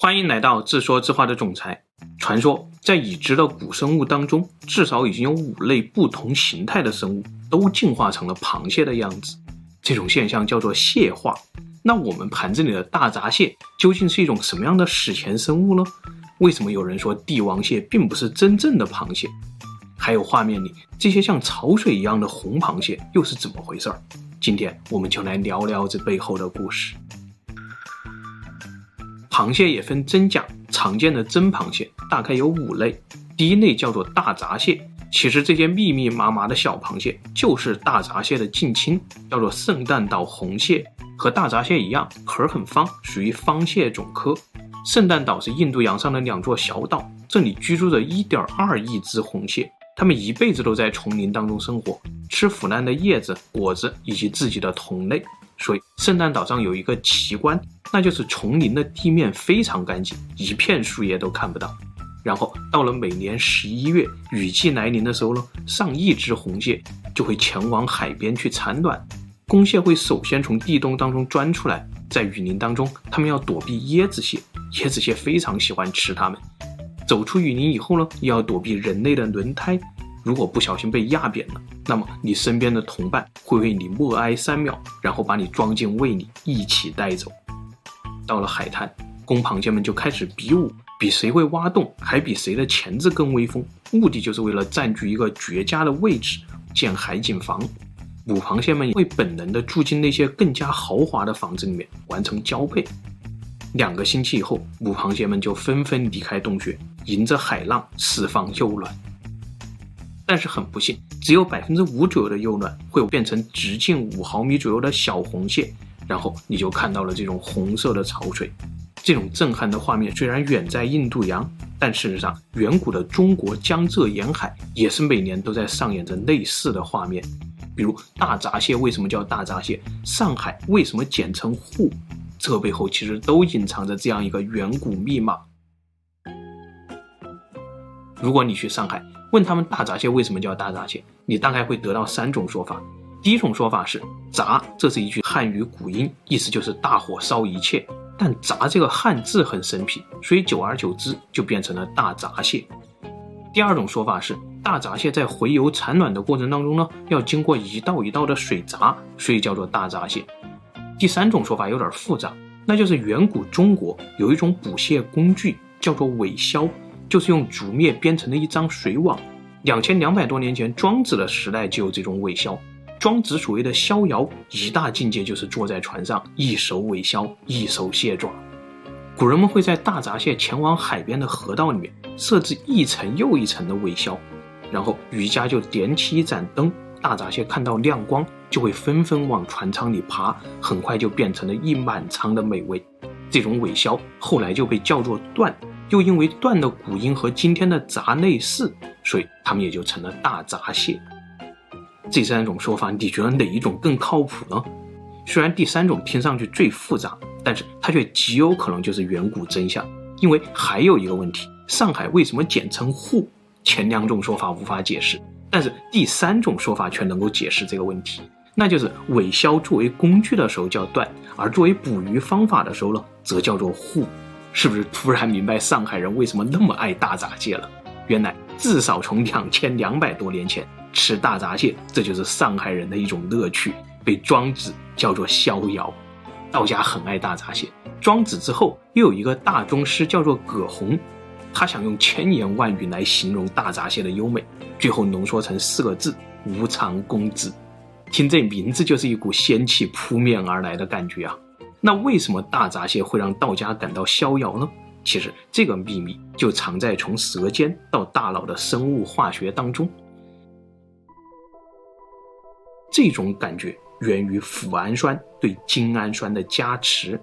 欢迎来到自说自话的总裁。传说在已知的古生物当中，至少已经有五类不同形态的生物都进化成了螃蟹的样子。这种现象叫做蟹化。那我们盘子里的大闸蟹究竟是一种什么样的史前生物呢？为什么有人说帝王蟹并不是真正的螃蟹？还有画面里这些像潮水一样的红螃蟹又是怎么回事儿？今天我们就来聊聊这背后的故事。螃蟹也分真假，常见的真螃蟹大概有五类。第一类叫做大闸蟹，其实这些密密麻麻的小螃蟹就是大闸蟹的近亲，叫做圣诞岛红蟹，和大闸蟹一样，壳很方，属于方蟹总科。圣诞岛是印度洋上的两座小岛，这里居住着一点二亿只红蟹，它们一辈子都在丛林当中生活，吃腐烂的叶子、果子以及自己的同类。所以，圣诞岛上有一个奇观，那就是丛林的地面非常干净，一片树叶都看不到。然后到了每年十一月雨季来临的时候呢，上亿只红蟹就会前往海边去产卵。公蟹会首先从地洞当中钻出来，在雨林当中，它们要躲避椰子蟹，椰子蟹非常喜欢吃它们。走出雨林以后呢，又要躲避人类的轮胎。如果不小心被压扁了，那么你身边的同伴会为你默哀三秒，然后把你装进胃里一起带走。到了海滩，公螃蟹们就开始比武，比谁会挖洞，还比谁的钳子更威风。目的就是为了占据一个绝佳的位置，建海景房。母螃蟹们会本能地住进那些更加豪华的房子里面，完成交配。两个星期以后，母螃蟹们就纷纷离开洞穴，迎着海浪释放幼卵。但是很不幸，只有百分之五左右的幼卵会变成直径五毫米左右的小红蟹，然后你就看到了这种红色的潮水。这种震撼的画面虽然远在印度洋，但事实上，远古的中国江浙沿海也是每年都在上演着类似的画面。比如大闸蟹为什么叫大闸蟹？上海为什么简称沪？这背后其实都隐藏着这样一个远古密码。如果你去上海，问他们大闸蟹为什么叫大闸蟹，你大概会得到三种说法。第一种说法是“闸”，这是一句汉语古音，意思就是大火烧一切。但“闸”这个汉字很生僻，所以久而久之就变成了大闸蟹。第二种说法是大闸蟹在洄游产卵的过程当中呢，要经过一道一道的水闸，所以叫做大闸蟹。第三种说法有点复杂，那就是远古中国有一种捕蟹工具叫做苇箫。就是用竹篾编成的一张水网。两千两百多年前，庄子的时代就有这种苇箫。庄子所谓的逍遥，一大境界就是坐在船上，一手苇箫，一手蟹爪。古人们会在大闸蟹前往海边的河道里面设置一层又一层的苇箫，然后渔家就点起一盏灯，大闸蟹看到亮光就会纷纷往船舱里爬，很快就变成了一满舱的美味。这种苇箫后来就被叫做段。又因为“段”的古音和今天的“闸”类似，所以他们也就成了大闸蟹。这三种说法，你觉得哪一种更靠谱呢？虽然第三种听上去最复杂，但是它却极有可能就是远古真相。因为还有一个问题：上海为什么简称沪？前两种说法无法解释，但是第三种说法却能够解释这个问题，那就是苇箫作为工具的时候叫段，而作为捕鱼方法的时候呢，则叫做沪。是不是突然明白上海人为什么那么爱大闸蟹了？原来至少从两千两百多年前吃大闸蟹，这就是上海人的一种乐趣，被庄子叫做逍遥。道家很爱大闸蟹，庄子之后又有一个大宗师叫做葛洪，他想用千言万语来形容大闸蟹的优美，最后浓缩成四个字：无偿公子。听这名字就是一股仙气扑面而来的感觉啊！那为什么大闸蟹会让道家感到逍遥呢？其实这个秘密就藏在从舌尖到大脑的生物化学当中。这种感觉源于脯氨酸对精氨酸的加持。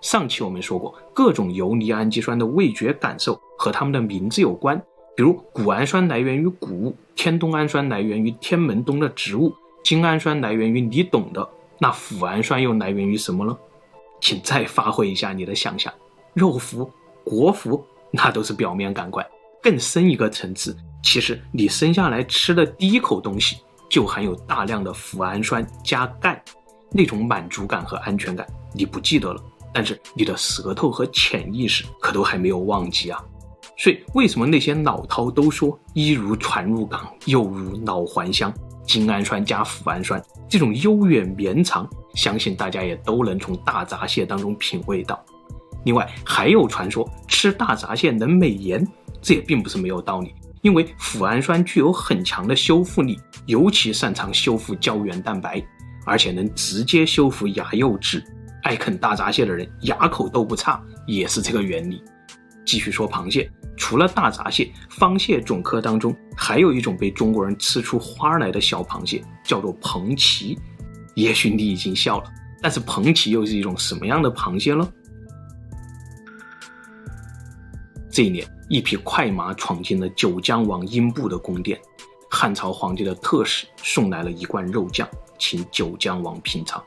上期我们说过，各种游离氨基酸的味觉感受和它们的名字有关，比如谷氨酸来源于谷物，天冬氨酸来源于天门冬的植物，精氨酸来源于你懂的。那脯氨酸又来源于什么呢？请再发挥一下你的想象，肉脯、国服，那都是表面感官。更深一个层次，其实你生下来吃的第一口东西就含有大量的脯氨酸加钙，那种满足感和安全感，你不记得了，但是你的舌头和潜意识可都还没有忘记啊。所以，为什么那些老饕都说一如船入港，又如老还乡？精氨酸加脯氨酸这种悠远绵长，相信大家也都能从大闸蟹当中品味到。另外，还有传说吃大闸蟹能美颜，这也并不是没有道理。因为脯氨酸具有很强的修复力，尤其擅长修复胶原蛋白，而且能直接修复牙釉质。爱啃大闸蟹的人牙口都不差，也是这个原理。继续说螃蟹，除了大闸蟹，方蟹种科当中还有一种被中国人吃出花来的小螃蟹，叫做蟛蜞。也许你已经笑了，但是蟛蜞又是一种什么样的螃蟹呢？这一年，一匹快马闯进了九江王英布的宫殿，汉朝皇帝的特使送来了一罐肉酱，请九江王品尝。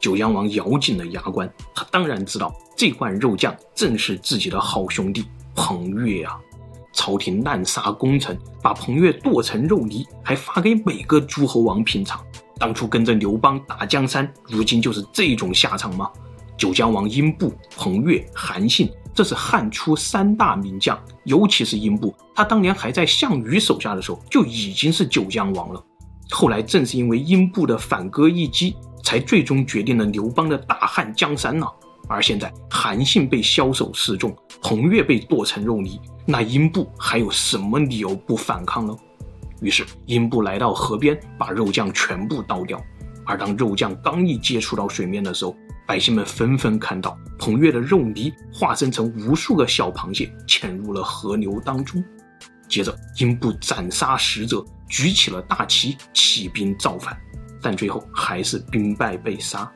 九江王咬紧了牙关，他当然知道这罐肉酱正是自己的好兄弟彭越啊！朝廷滥杀功臣，把彭越剁成肉泥，还发给每个诸侯王品尝。当初跟着刘邦打江山，如今就是这种下场吗？九江王英布、彭越、韩信，这是汉初三大名将，尤其是英布，他当年还在项羽手下的时候就已经是九江王了。后来正是因为英布的反戈一击。才最终决定了刘邦的大汉江山呢。而现在韩信被枭首示众，彭越被剁成肉泥，那英布还有什么理由不反抗呢？于是英布来到河边，把肉酱全部倒掉。而当肉酱刚一接触到水面的时候，百姓们纷纷看到彭越的肉泥化身成无数个小螃蟹，潜入了河流当中。接着英布斩杀使者，举起了大旗，起兵造反。但最后还是兵败被杀。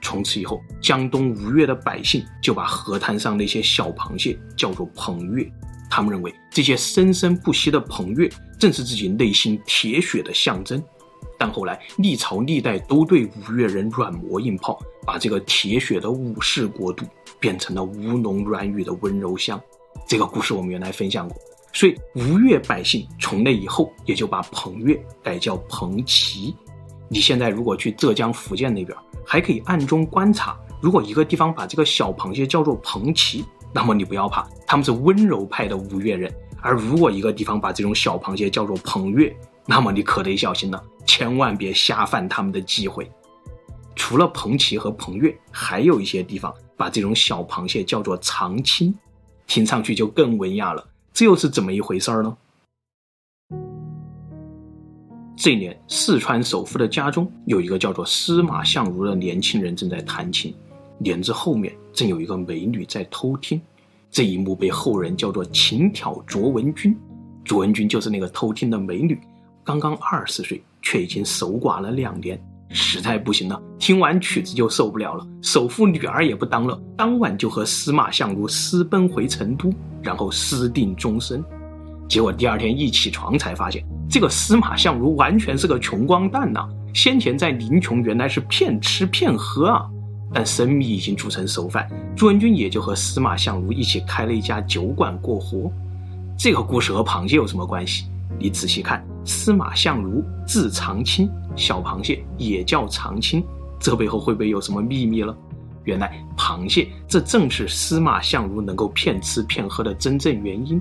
从此以后，江东吴越的百姓就把河滩上那些小螃蟹叫做彭越。他们认为这些生生不息的彭越正是自己内心铁血的象征。但后来历朝历代都对吴越人软磨硬泡，把这个铁血的武士国度变成了吴侬软语的温柔乡。这个故事我们原来分享过，所以吴越百姓从那以后也就把彭越改叫彭齐。你现在如果去浙江、福建那边，还可以暗中观察。如果一个地方把这个小螃蟹叫做彭齐，那么你不要怕，他们是温柔派的吴越人；而如果一个地方把这种小螃蟹叫做彭越，那么你可得小心了，千万别瞎犯他们的忌讳。除了彭蜞和彭越，还有一些地方把这种小螃蟹叫做长青，听上去就更文雅了。这又是怎么一回事儿呢？这一年，四川首富的家中有一个叫做司马相如的年轻人正在弹琴，帘子后面正有一个美女在偷听。这一幕被后人叫做“琴挑卓文君”，卓文君就是那个偷听的美女。刚刚二十岁，却已经守寡了两年，实在不行了，听完曲子就受不了了，首富女儿也不当了，当晚就和司马相如私奔回成都，然后私定终身。结果第二天一起床才发现。这个司马相如完全是个穷光蛋呐、先前在临邛原来是骗吃骗喝啊，但生米已经煮成熟饭，朱文君也就和司马相如一起开了一家酒馆过活。这个故事和螃蟹有什么关系？你仔细看，司马相如字长卿，小螃蟹也叫长卿，这背后会不会有什么秘密了？原来螃蟹这正是司马相如能够骗吃骗喝的真正原因。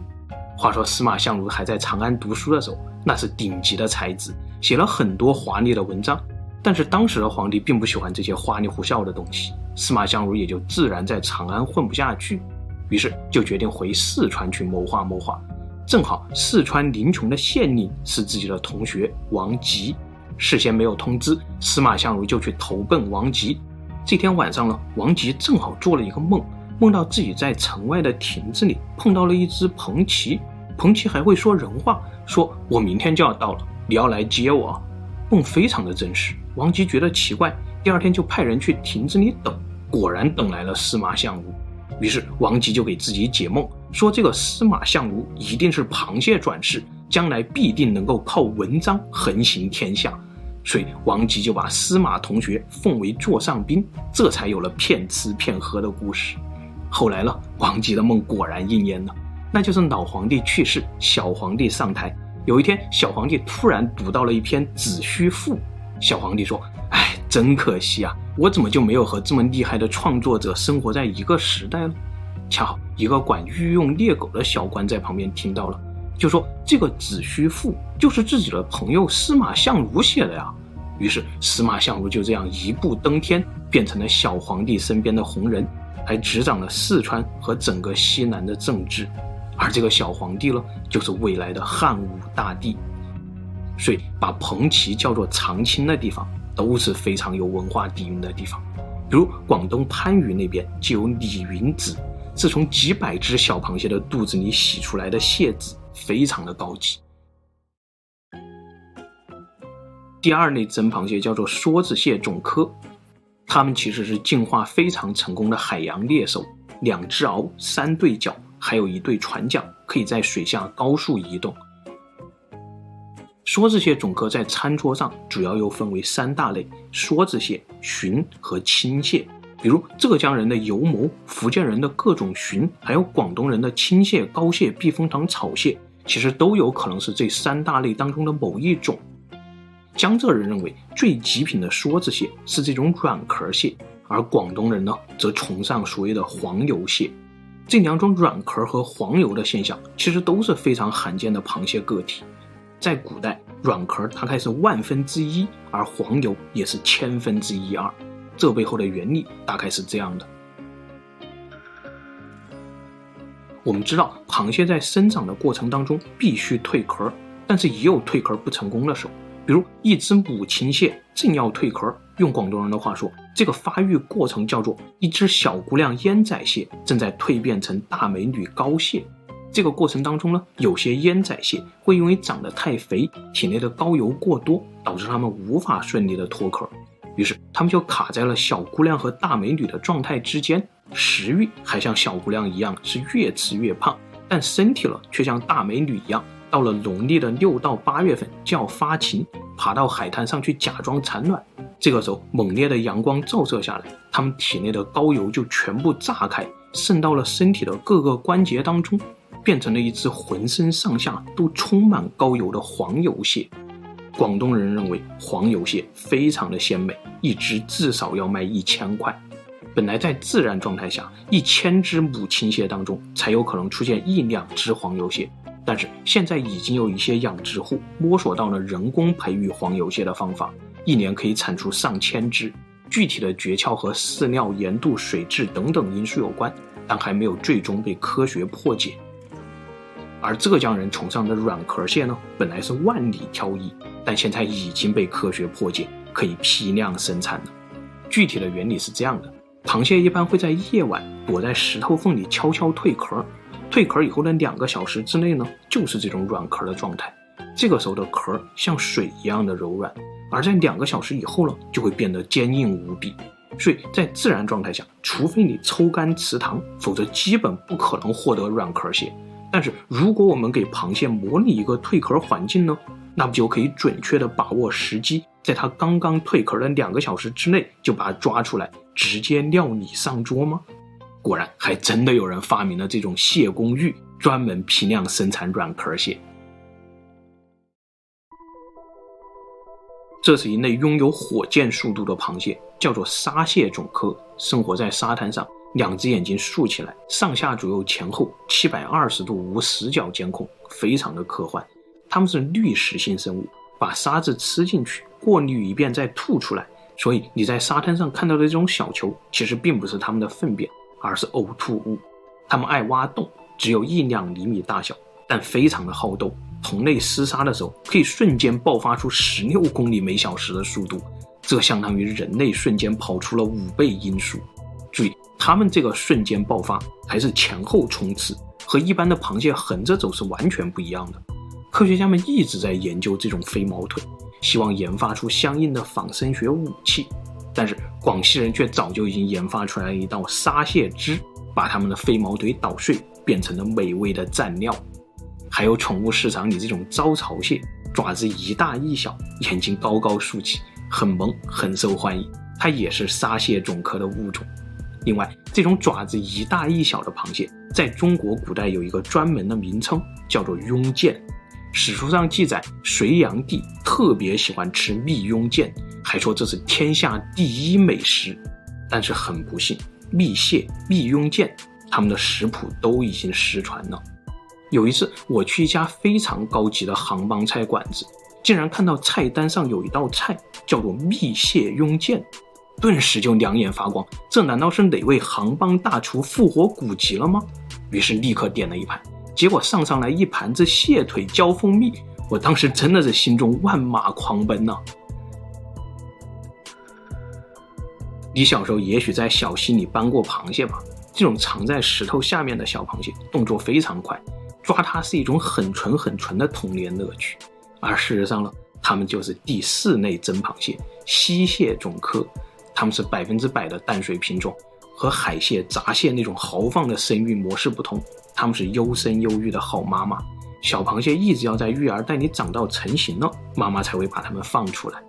话说司马相如还在长安读书的时候，那是顶级的才子，写了很多华丽的文章。但是当时的皇帝并不喜欢这些花里胡哨的东西，司马相如也就自然在长安混不下去，于是就决定回四川去谋划谋划。正好四川临邛的县令是自己的同学王吉，事先没有通知，司马相如就去投奔王吉。这天晚上呢，王吉正好做了一个梦。梦到自己在城外的亭子里碰到了一只彭蜞，彭蜞还会说人话，说我明天就要到了，你要来接我。梦非常的真实，王吉觉得奇怪，第二天就派人去亭子里等，果然等来了司马相如。于是王吉就给自己解梦，说这个司马相如一定是螃蟹转世，将来必定能够靠文章横行天下，所以王吉就把司马同学奉为座上宾，这才有了骗吃骗喝的故事。后来呢，王吉的梦果然应验了，那就是老皇帝去世，小皇帝上台。有一天，小皇帝突然读到了一篇《子虚赋》，小皇帝说：“哎，真可惜啊，我怎么就没有和这么厉害的创作者生活在一个时代呢？恰好一个管御用猎狗的小官在旁边听到了，就说这个《子虚赋》就是自己的朋友司马相如写的呀。于是司马相如就这样一步登天，变成了小皇帝身边的红人，还执掌了四川和整个西南的政治。而这个小皇帝呢，就是未来的汉武大帝。所以把彭齐叫做长青的地方，都是非常有文化底蕴的地方。比如广东番禺那边就有李云子，是从几百只小螃蟹的肚子里洗出来的蟹子，非常的高级。第二类真螃蟹叫做梭子蟹种科，它们其实是进化非常成功的海洋猎手，两只螯，三对脚，还有一对船桨，可以在水下高速移动。梭子蟹种科在餐桌上主要又分为三大类：梭子蟹、鲟和青蟹。比如浙江人的油鰾、福建人的各种鲟，还有广东人的青蟹、膏蟹、避风塘草蟹，其实都有可能是这三大类当中的某一种。江浙人认为最极品的梭子蟹是这种软壳蟹，而广东人呢则崇尚所谓的黄油蟹。这两种软壳和黄油的现象其实都是非常罕见的螃蟹个体。在古代，软壳大概是万分之一，而黄油也是千分之一二。这背后的原理大概是这样的：我们知道，螃蟹在生长的过程当中必须蜕壳，但是也有蜕壳不成功的时候。比如一只母青蟹正要蜕壳，用广东人的话说，这个发育过程叫做一只小姑娘烟仔蟹正在蜕变成大美女膏蟹。这个过程当中呢，有些烟仔蟹会因为长得太肥，体内的膏油过多，导致它们无法顺利的脱壳，于是它们就卡在了小姑娘和大美女的状态之间，食欲还像小姑娘一样是越吃越胖，但身体了却像大美女一样。到了农历的六到八月份就要发情，爬到海滩上去假装产卵。这个时候，猛烈的阳光照射下来，它们体内的膏油就全部炸开，渗到了身体的各个关节当中，变成了一只浑身上下都充满膏油的黄油蟹。广东人认为黄油蟹非常的鲜美，一只至少要卖一千块。本来在自然状态下，一千只母青蟹当中才有可能出现一两只黄油蟹。但是现在已经有一些养殖户摸索到了人工培育黄油蟹的方法，一年可以产出上千只。具体的诀窍和饲料、盐度、水质等等因素有关，但还没有最终被科学破解。而浙江人崇尚的软壳蟹呢，本来是万里挑一，但现在已经被科学破解，可以批量生产了。具体的原理是这样的：螃蟹一般会在夜晚躲在石头缝里悄悄蜕壳。蜕壳以后的两个小时之内呢，就是这种软壳的状态。这个时候的壳像水一样的柔软，而在两个小时以后呢，就会变得坚硬无比。所以在自然状态下，除非你抽干池塘，否则基本不可能获得软壳蟹。但是如果我们给螃蟹模拟一个蜕壳环境呢，那不就可以准确的把握时机，在它刚刚蜕壳的两个小时之内就把它抓出来，直接料理上桌吗？果然，还真的有人发明了这种蟹公寓，专门批量生产软壳蟹。这是一类拥有火箭速度的螃蟹，叫做沙蟹种科，生活在沙滩上，两只眼睛竖起来，上下左右前后七百二十度无死角监控，非常的科幻。它们是滤食性生物，把沙子吃进去，过滤一遍再吐出来，所以你在沙滩上看到的这种小球，其实并不是它们的粪便。而是呕吐物，它们爱挖洞，只有一两厘米大小，但非常的好斗。同类厮杀的时候，可以瞬间爆发出十六公里每小时的速度，这相当于人类瞬间跑出了五倍音速。注意，它们这个瞬间爆发还是前后冲刺，和一般的螃蟹横着走是完全不一样的。科学家们一直在研究这种飞毛腿，希望研发出相应的仿生学武器。但是广西人却早就已经研发出来一道沙蟹汁，把它们的飞毛腿捣碎，变成了美味的蘸料。还有宠物市场里这种招潮蟹，爪子一大一小，眼睛高高竖起，很萌，很受欢迎。它也是沙蟹种科的物种。另外，这种爪子一大一小的螃蟹，在中国古代有一个专门的名称，叫做庸剑。史书上记载，隋炀帝特别喜欢吃蜜雍剑，还说这是天下第一美食。但是很不幸，蜜蟹、蜜雍剑，他们的食谱都已经失传了。有一次，我去一家非常高级的杭帮菜馆子，竟然看到菜单上有一道菜叫做蜜蟹雍剑，顿时就两眼发光。这难道是哪位杭帮大厨复活古籍了吗？于是立刻点了一盘，结果上上来一盘子蟹腿浇蜂蜜，我当时真的是心中万马狂奔呐、你小时候也许在小溪里搬过螃蟹吧？这种藏在石头下面的小螃蟹，动作非常快，抓它是一种很纯很纯的童年乐趣。而事实上呢，它们就是第四类真螃蟹——溪蟹种科，它们是百分之百的淡水品种。和海蟹、闸蟹那种豪放的生育模式不同，它们是优生优育的好妈妈。小螃蟹一直要在育儿袋里长到成型了，妈妈才会把它们放出来。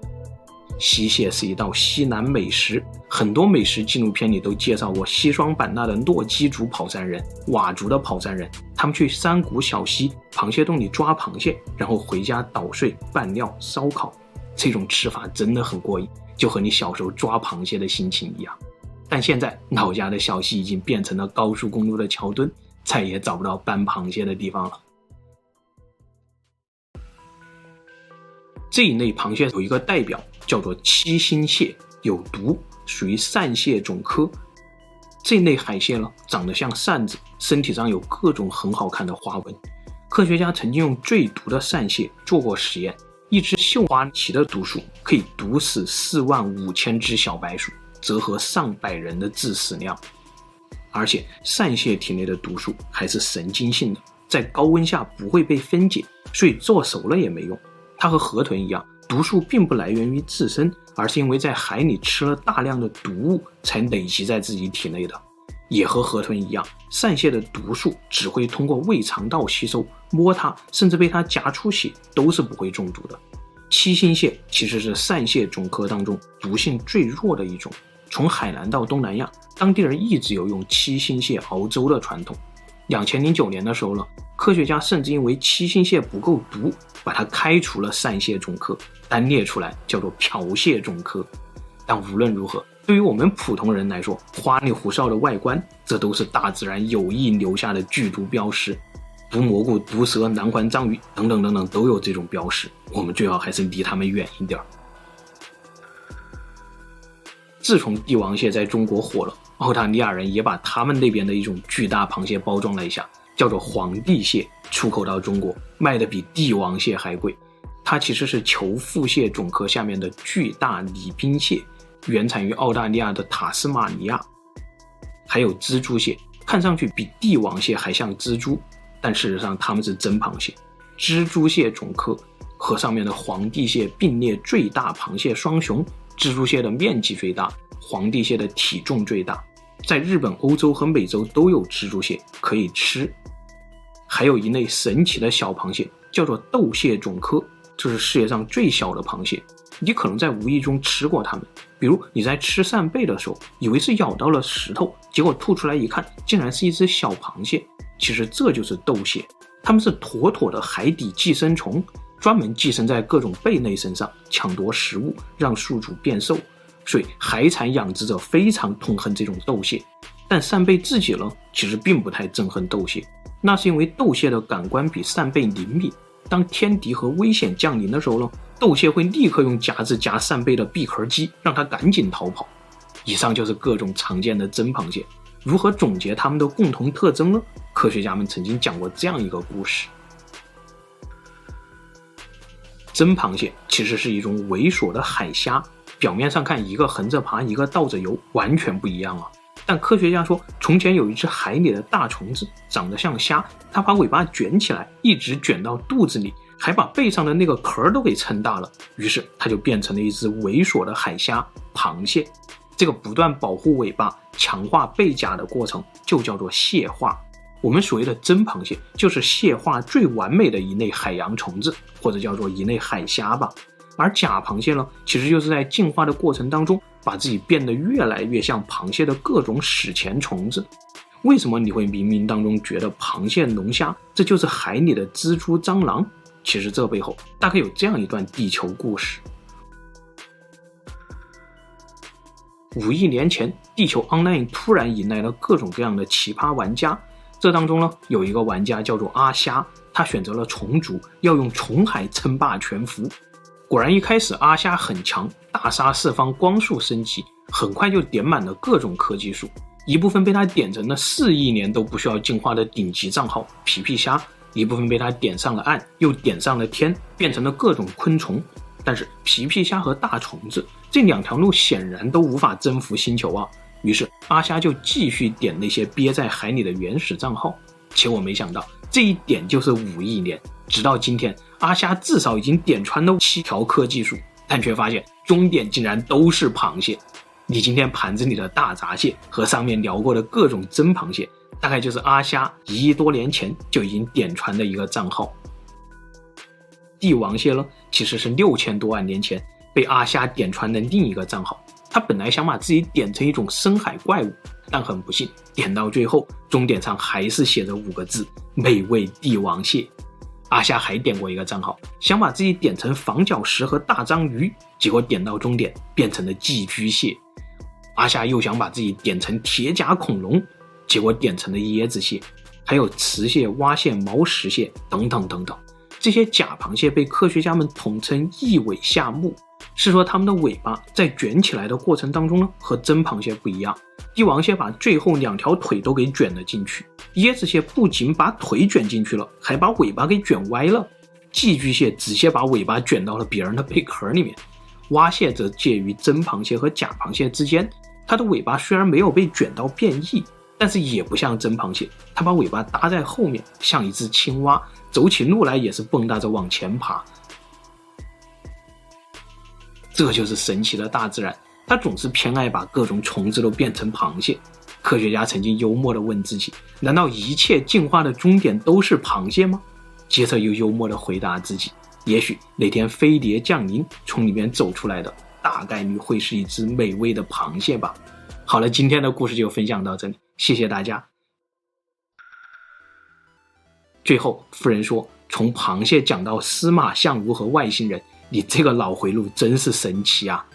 溪蟹是一道西南美食，很多美食纪录片里都介绍过西双版纳的诺基族跑山人、佤族的跑山人，他们去山谷小溪、螃蟹洞里抓螃蟹，然后回家捣碎、拌料、烧烤。这种吃法真的很过瘾，就和你小时候抓螃蟹的心情一样。但现在老家的小溪已经变成了高速公路的桥墩，再也找不到搬螃蟹的地方了。这一类螃蟹有一个代表叫做七星蟹，有毒，属于扇蟹种科。这类海蟹呢，长得像扇子，身体上有各种很好看的花纹。科学家曾经用最毒的扇蟹做过实验，一只绣花旗的毒素可以毒死四万五千只小白鼠。折合上百人的致死量，而且扇蟹体内的毒素还是神经性的，在高温下不会被分解，所以做熟了也没用。它和河豚一样，毒素并不来源于自身，而是因为在海里吃了大量的毒物才累积在自己体内的。也和河豚一样，散蟹的毒素只会通过胃肠道吸收，摸它甚至被它夹出血都是不会中毒的。七星蟹其实是散蟹种科当中毒性最弱的一种。从海南到东南亚，当地人一直有用七星蟹熬粥的传统。两千零九年的时候呢，科学家甚至因为七星蟹不够毒，把它开除了散蟹种科，单列出来叫做瓢蟹种科。但无论如何，对于我们普通人来说，花里胡哨的外观，这都是大自然有意留下的剧毒标识。毒蘑菇、毒蛇、南环章鱼等等等等都有这种标识，我们最好还是离它们远一点。自从帝王蟹在中国火了，澳大利亚人也把他们那边的一种巨大螃蟹包装了一下，叫做皇帝蟹，出口到中国卖的比帝王蟹还贵。它其实是球腹蟹种科下面的巨大礼宾蟹，原产于澳大利亚的塔斯马尼亚。还有蜘蛛蟹，看上去比帝王蟹还像蜘蛛，但事实上它们是真螃蟹。蜘蛛蟹种科和上面的皇帝蟹并列最大螃蟹双雄。蜘蛛蟹的面积最大，皇帝蟹的体重最大，在日本、欧洲和美洲都有蜘蛛蟹可以吃。还有一类神奇的小螃蟹，叫做豆蟹种科，这是世界上最小的螃蟹。你可能在无意中吃过它们，比如你在吃扇贝的时候，以为是咬到了石头，结果吐出来一看，竟然是一只小螃蟹。其实这就是豆蟹，它们是妥妥的海底寄生虫。专门寄生在各种贝类身上，抢夺食物，让宿主变瘦，所以海产养殖者非常痛恨这种豆蟹。但扇贝自己呢，其实并不太憎恨豆蟹，那是因为豆蟹的感官比扇贝灵敏。当天敌和危险降临的时候呢，斗蟹会立刻用夹子夹扇贝的闭壳肌，让它赶紧逃跑。以上就是各种常见的真螃蟹。如何总结它们的共同特征呢？科学家们曾经讲过这样一个故事。真螃蟹其实是一种猥琐的海虾，表面上看一个横着爬，一个倒着游，完全不一样啊。但科学家说，从前有一只海里的大虫子，长得像虾，它把尾巴卷起来，一直卷到肚子里，还把背上的那个壳都给撑大了，于是它就变成了一只猥琐的海虾——螃蟹。这个不断保护尾巴、强化背甲的过程，就叫做蟹化。我们所谓的真螃蟹，就是蟹化最完美的一类海洋虫子，或者叫做一类海虾吧。而假螃蟹呢，其实就是在进化的过程当中，把自己变得越来越像螃蟹的各种史前虫子。为什么你会冥冥当中觉得螃蟹、龙虾这就是海里的蜘蛛、蟑螂？其实这背后大概有这样一段地球故事：五亿年前，地球 Online 突然迎来了各种各样的奇葩玩家。这当中呢，有一个玩家叫做阿虾，他选择了虫族，要用虫海称霸全服。果然，一开始阿虾很强，大杀四方，光速升级，很快就点满了各种科技树。一部分被他点成了四亿年都不需要进化的顶级账号皮皮虾，一部分被他点上了岸，又点上了天，变成了各种昆虫。但是皮皮虾和大虫子这两条路显然都无法征服星球啊。于是阿虾就继续点那些憋在海里的原始账号，且我没想到这一点就是五亿年。直到今天，阿虾至少已经点穿了七条科技树，但却发现终点竟然都是螃蟹。你今天盘子里的大闸蟹和上面聊过的各种真螃蟹，大概就是阿虾一亿多年前就已经点穿的一个账号。帝王蟹呢，其实是六千多万年前被阿虾点穿的另一个账号。他本来想把自己点成一种深海怪物，但很不幸，点到最后终点上还是写着五个字：美味帝王蟹。阿虾还点过一个账号，想把自己点成防角石和大章鱼，结果点到终点变成了寄居蟹。阿虾又想把自己点成铁甲恐龙，结果点成了椰子蟹，还有雌蟹、蛙蟹、毛石蟹等等等等。这些假螃蟹被科学家们统称异尾下目，是说它们的尾巴在卷起来的过程当中呢，和真螃蟹不一样。帝王蟹把最后两条腿都给卷了进去，椰子蟹不仅把腿卷进去了，还把尾巴给卷歪了。寄居蟹直接把尾巴卷到了别人的贝壳里面，蛙蟹则介于真螃蟹和假螃蟹之间。它的尾巴虽然没有被卷到变异，但是也不像真螃蟹，它把尾巴搭在后面，像一只青蛙，走起路来也是蹦跶着往前爬。这就是神奇的大自然，它总是偏爱把各种虫子都变成螃蟹。科学家曾经幽默地问自己：难道一切进化的终点都是螃蟹吗？接着又幽默地回答自己：也许哪天飞碟降临，从里面走出来的。大概率会是一只美味的螃蟹吧。好了，今天的故事就分享到这里，谢谢大家。最后，夫人说：“从螃蟹讲到司马相如和外星人，你这个脑回路真是神奇啊！”